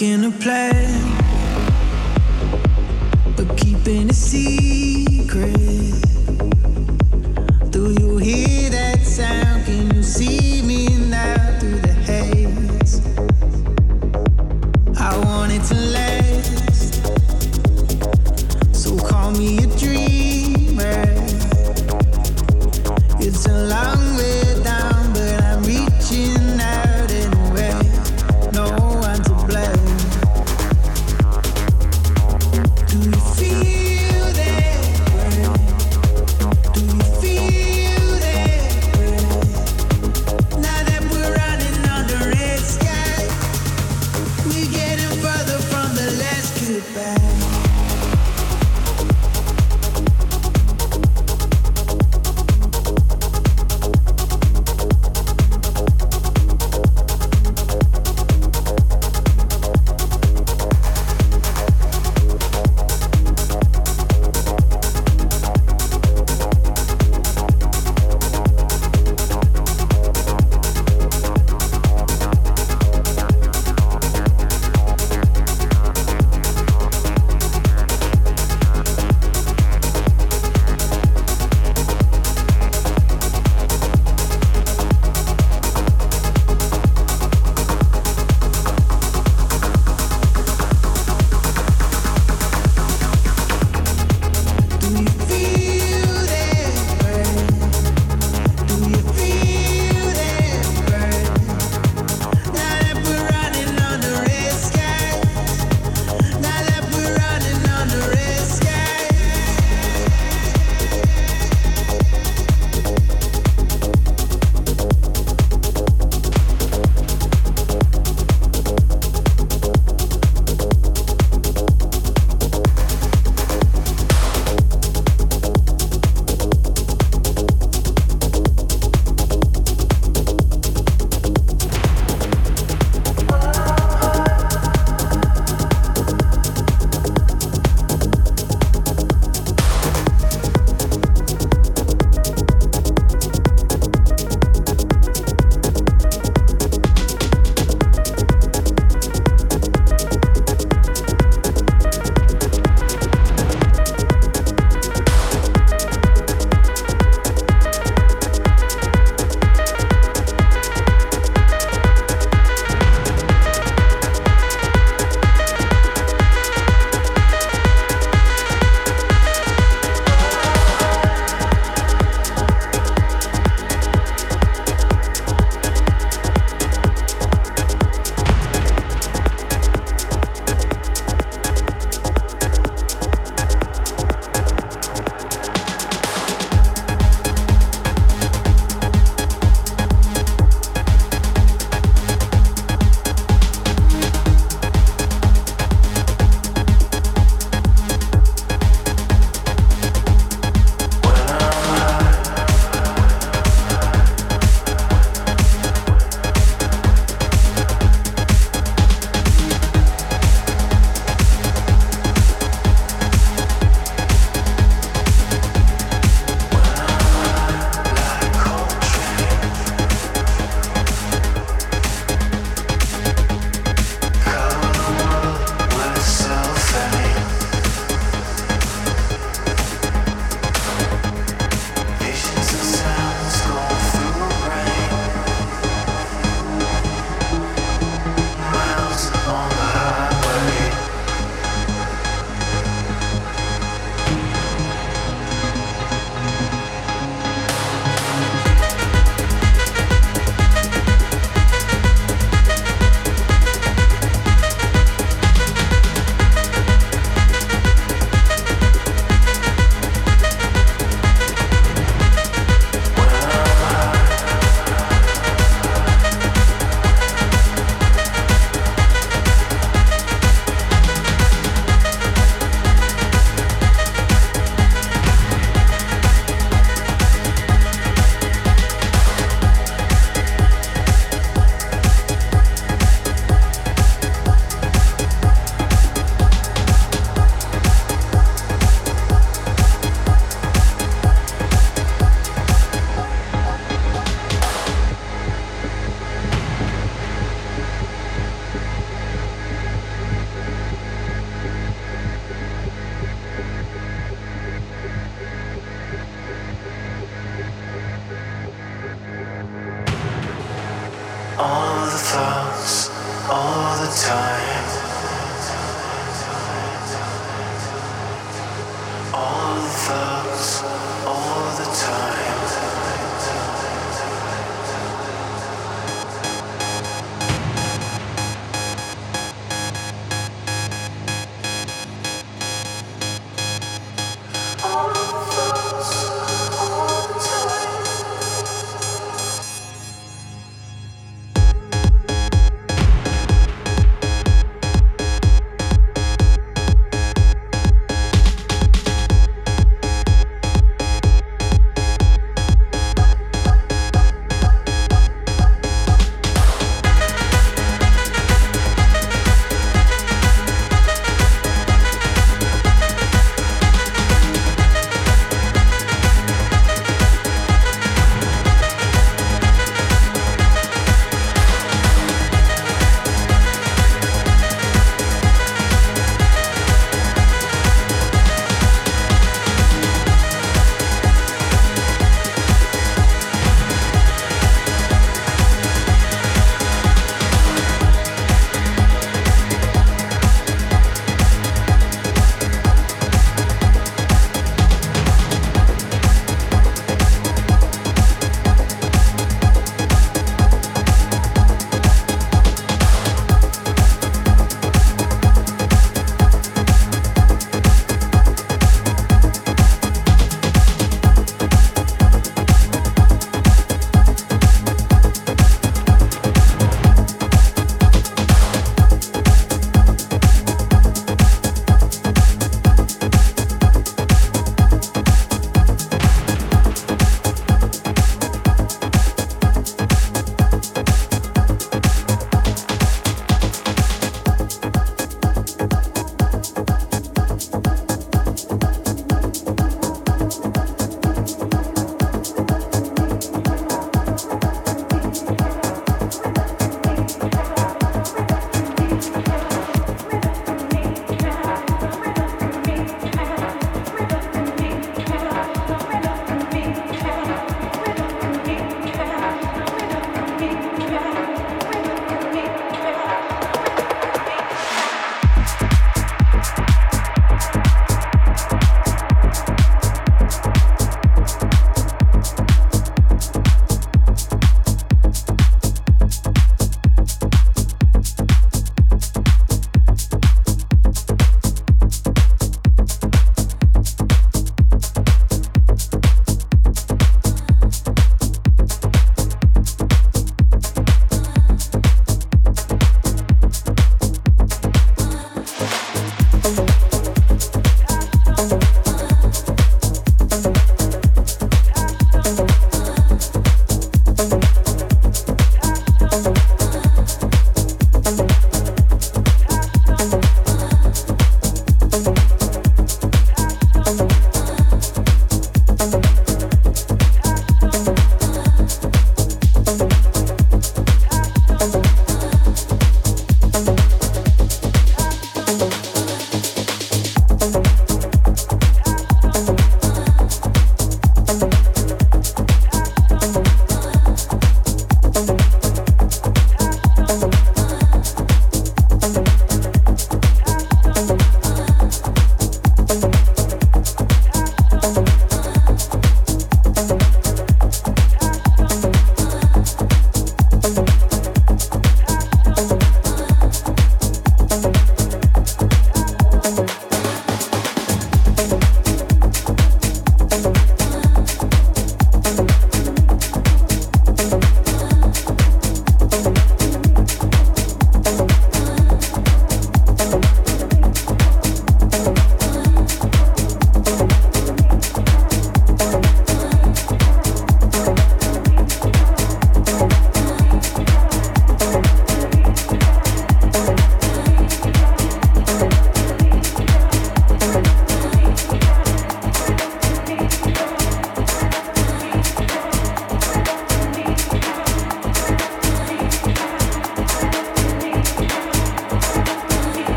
Making a plan,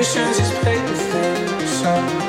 patience is paper thin. So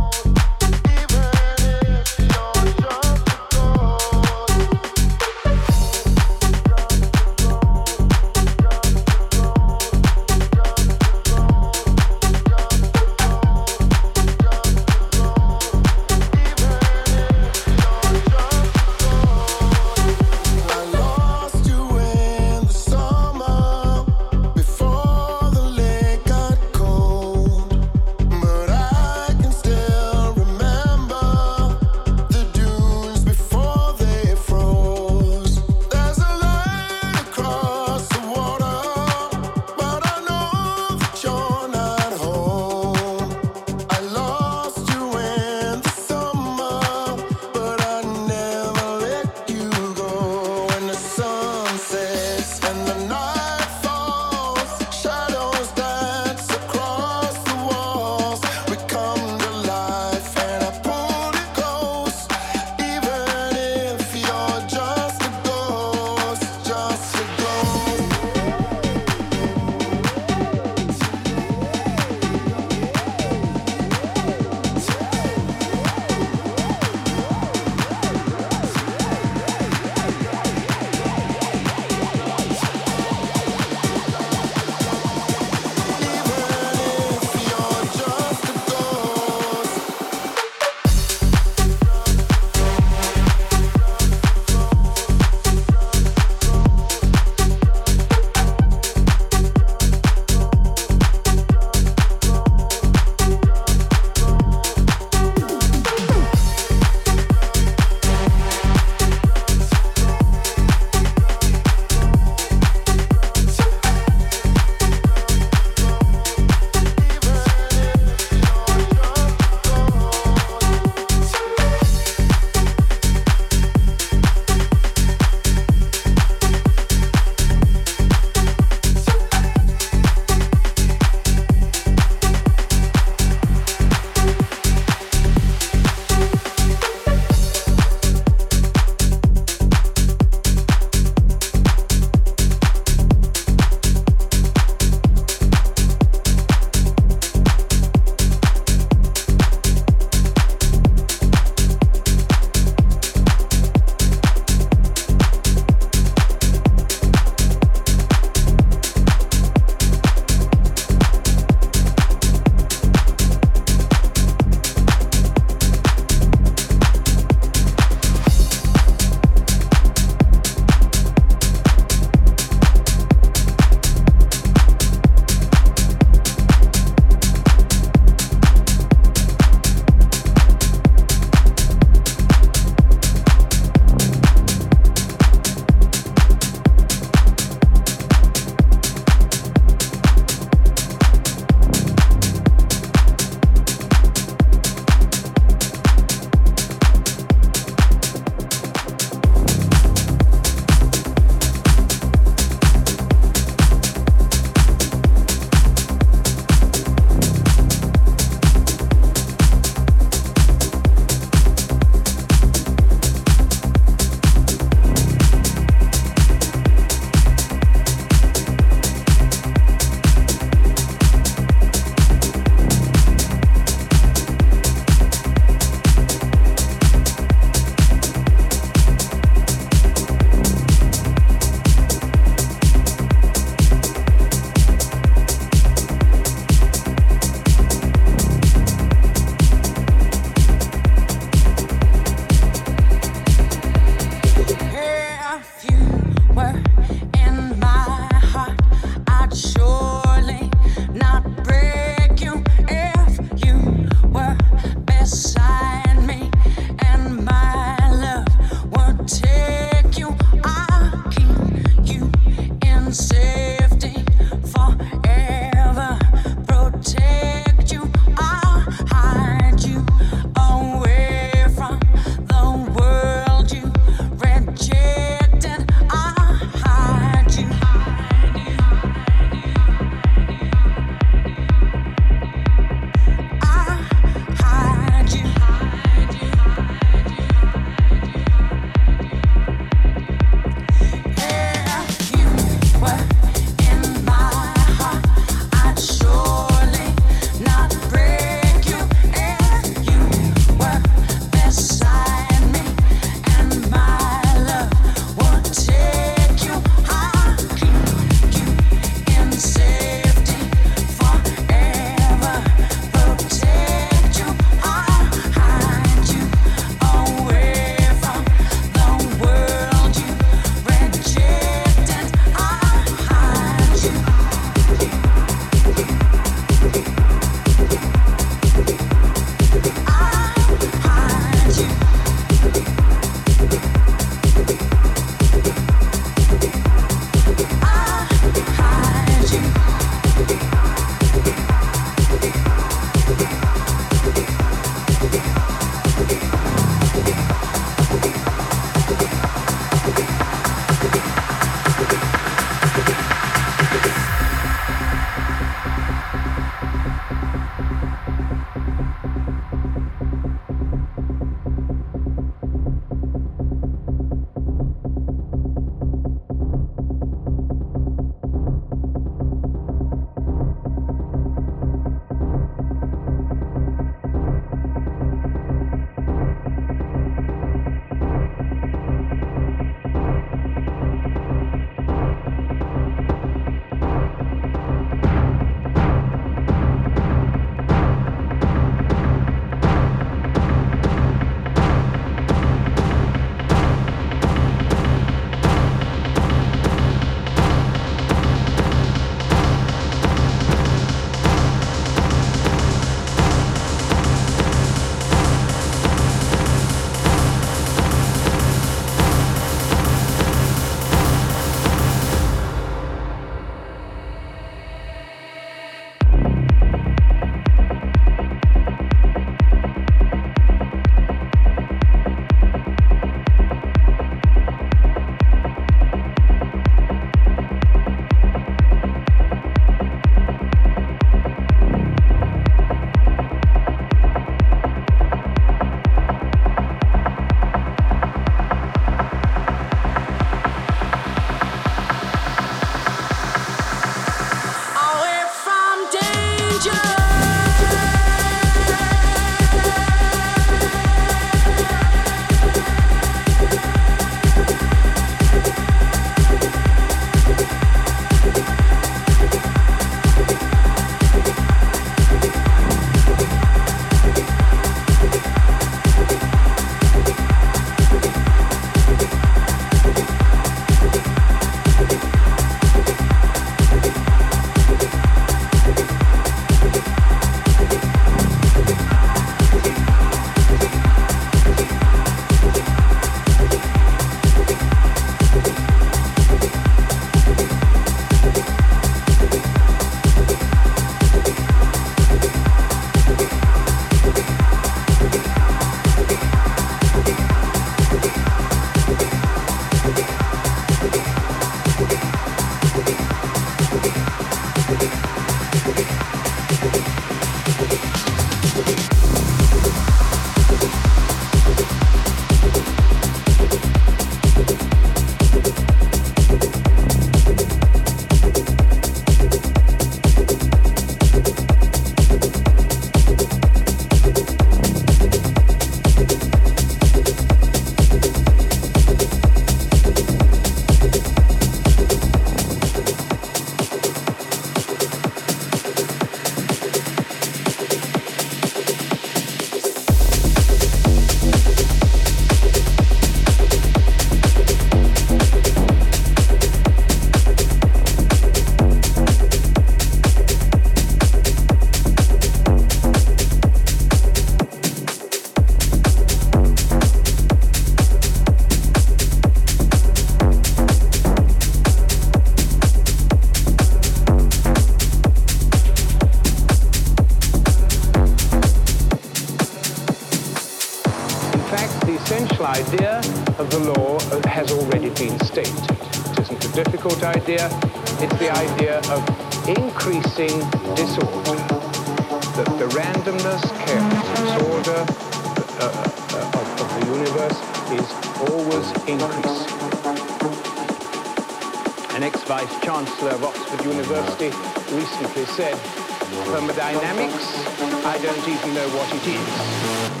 don't even know what it is.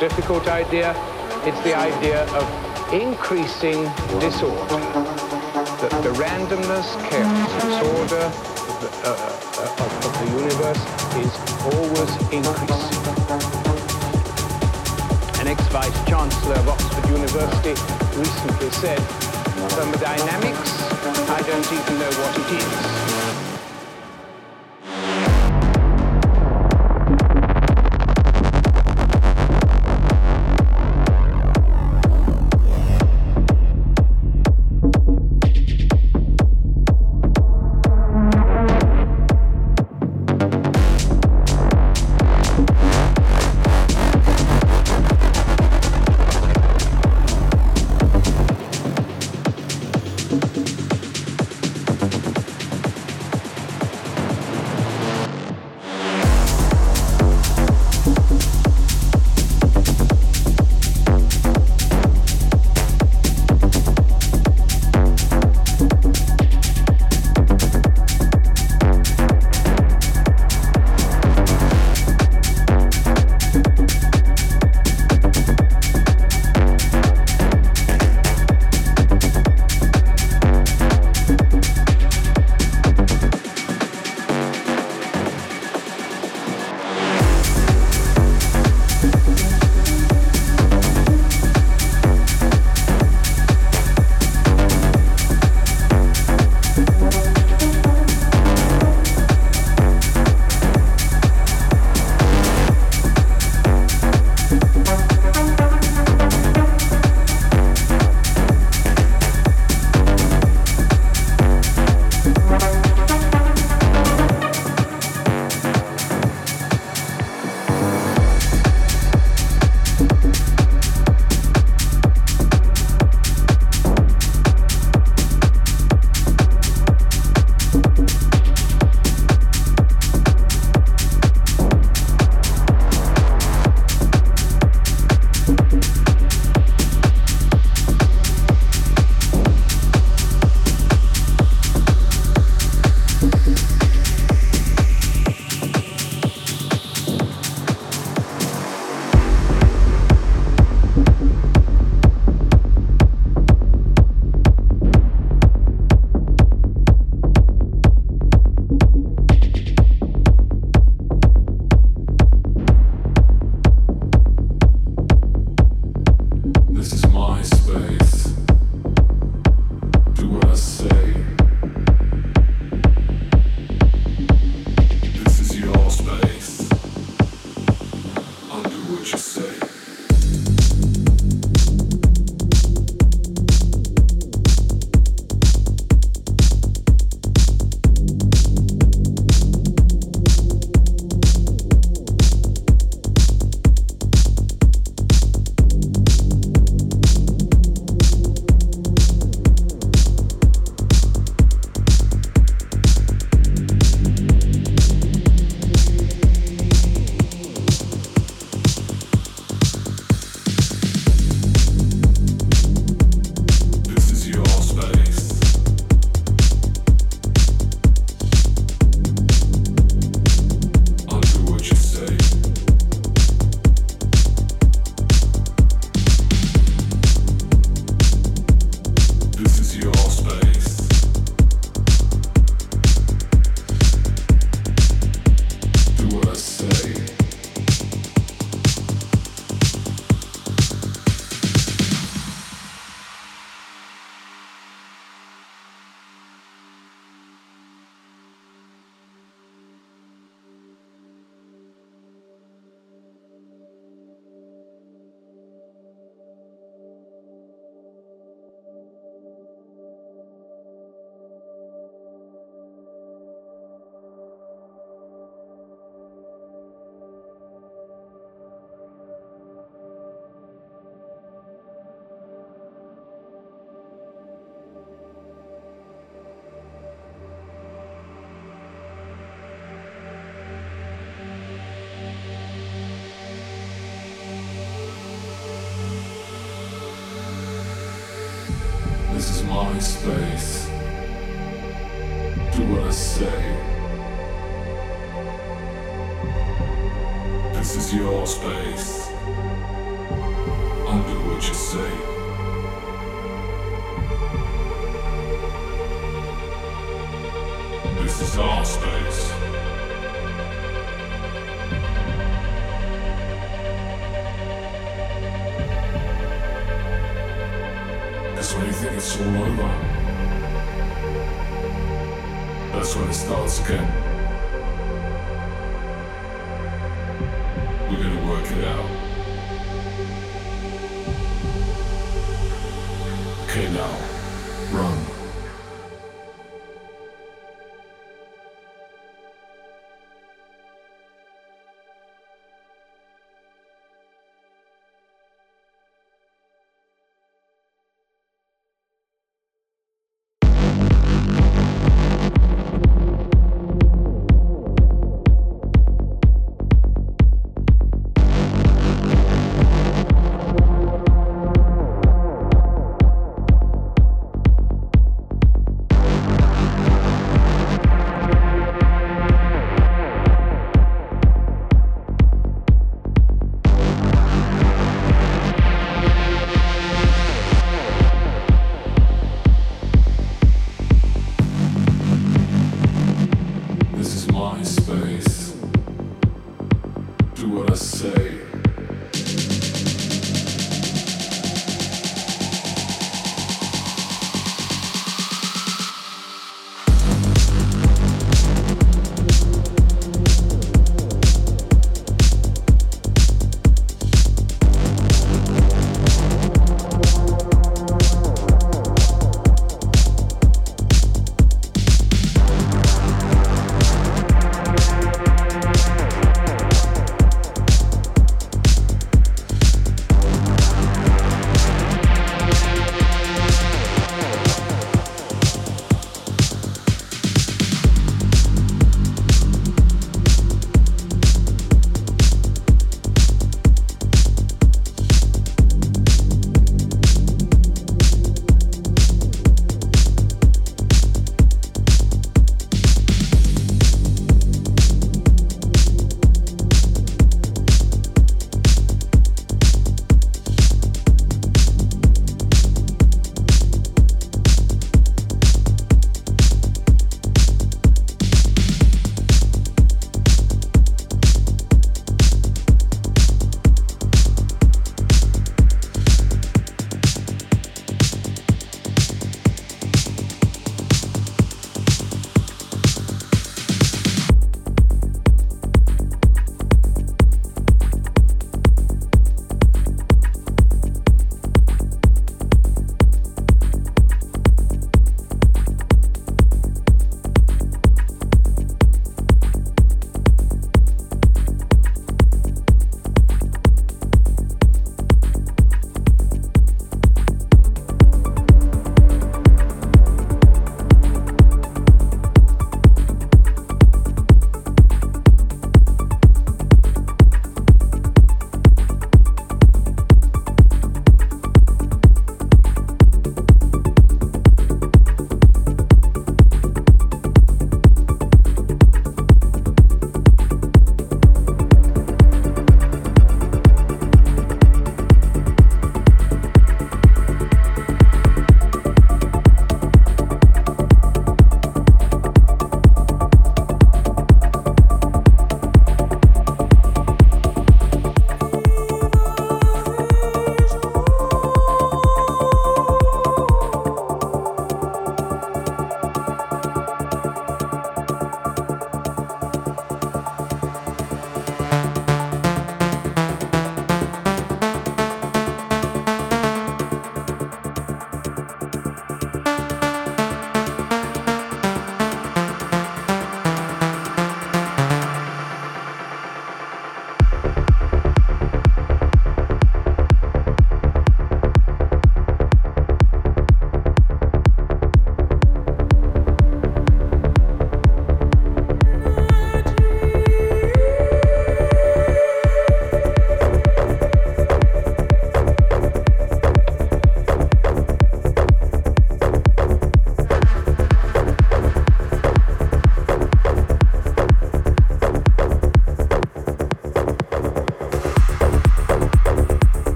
Difficult idea. It's the idea of increasing disorder. That the randomness, chaos, disorder of the, uh, uh, of, the universe is always increasing. An ex-vice chancellor of Oxford University recently said, thermodynamics, I don't even know what it is.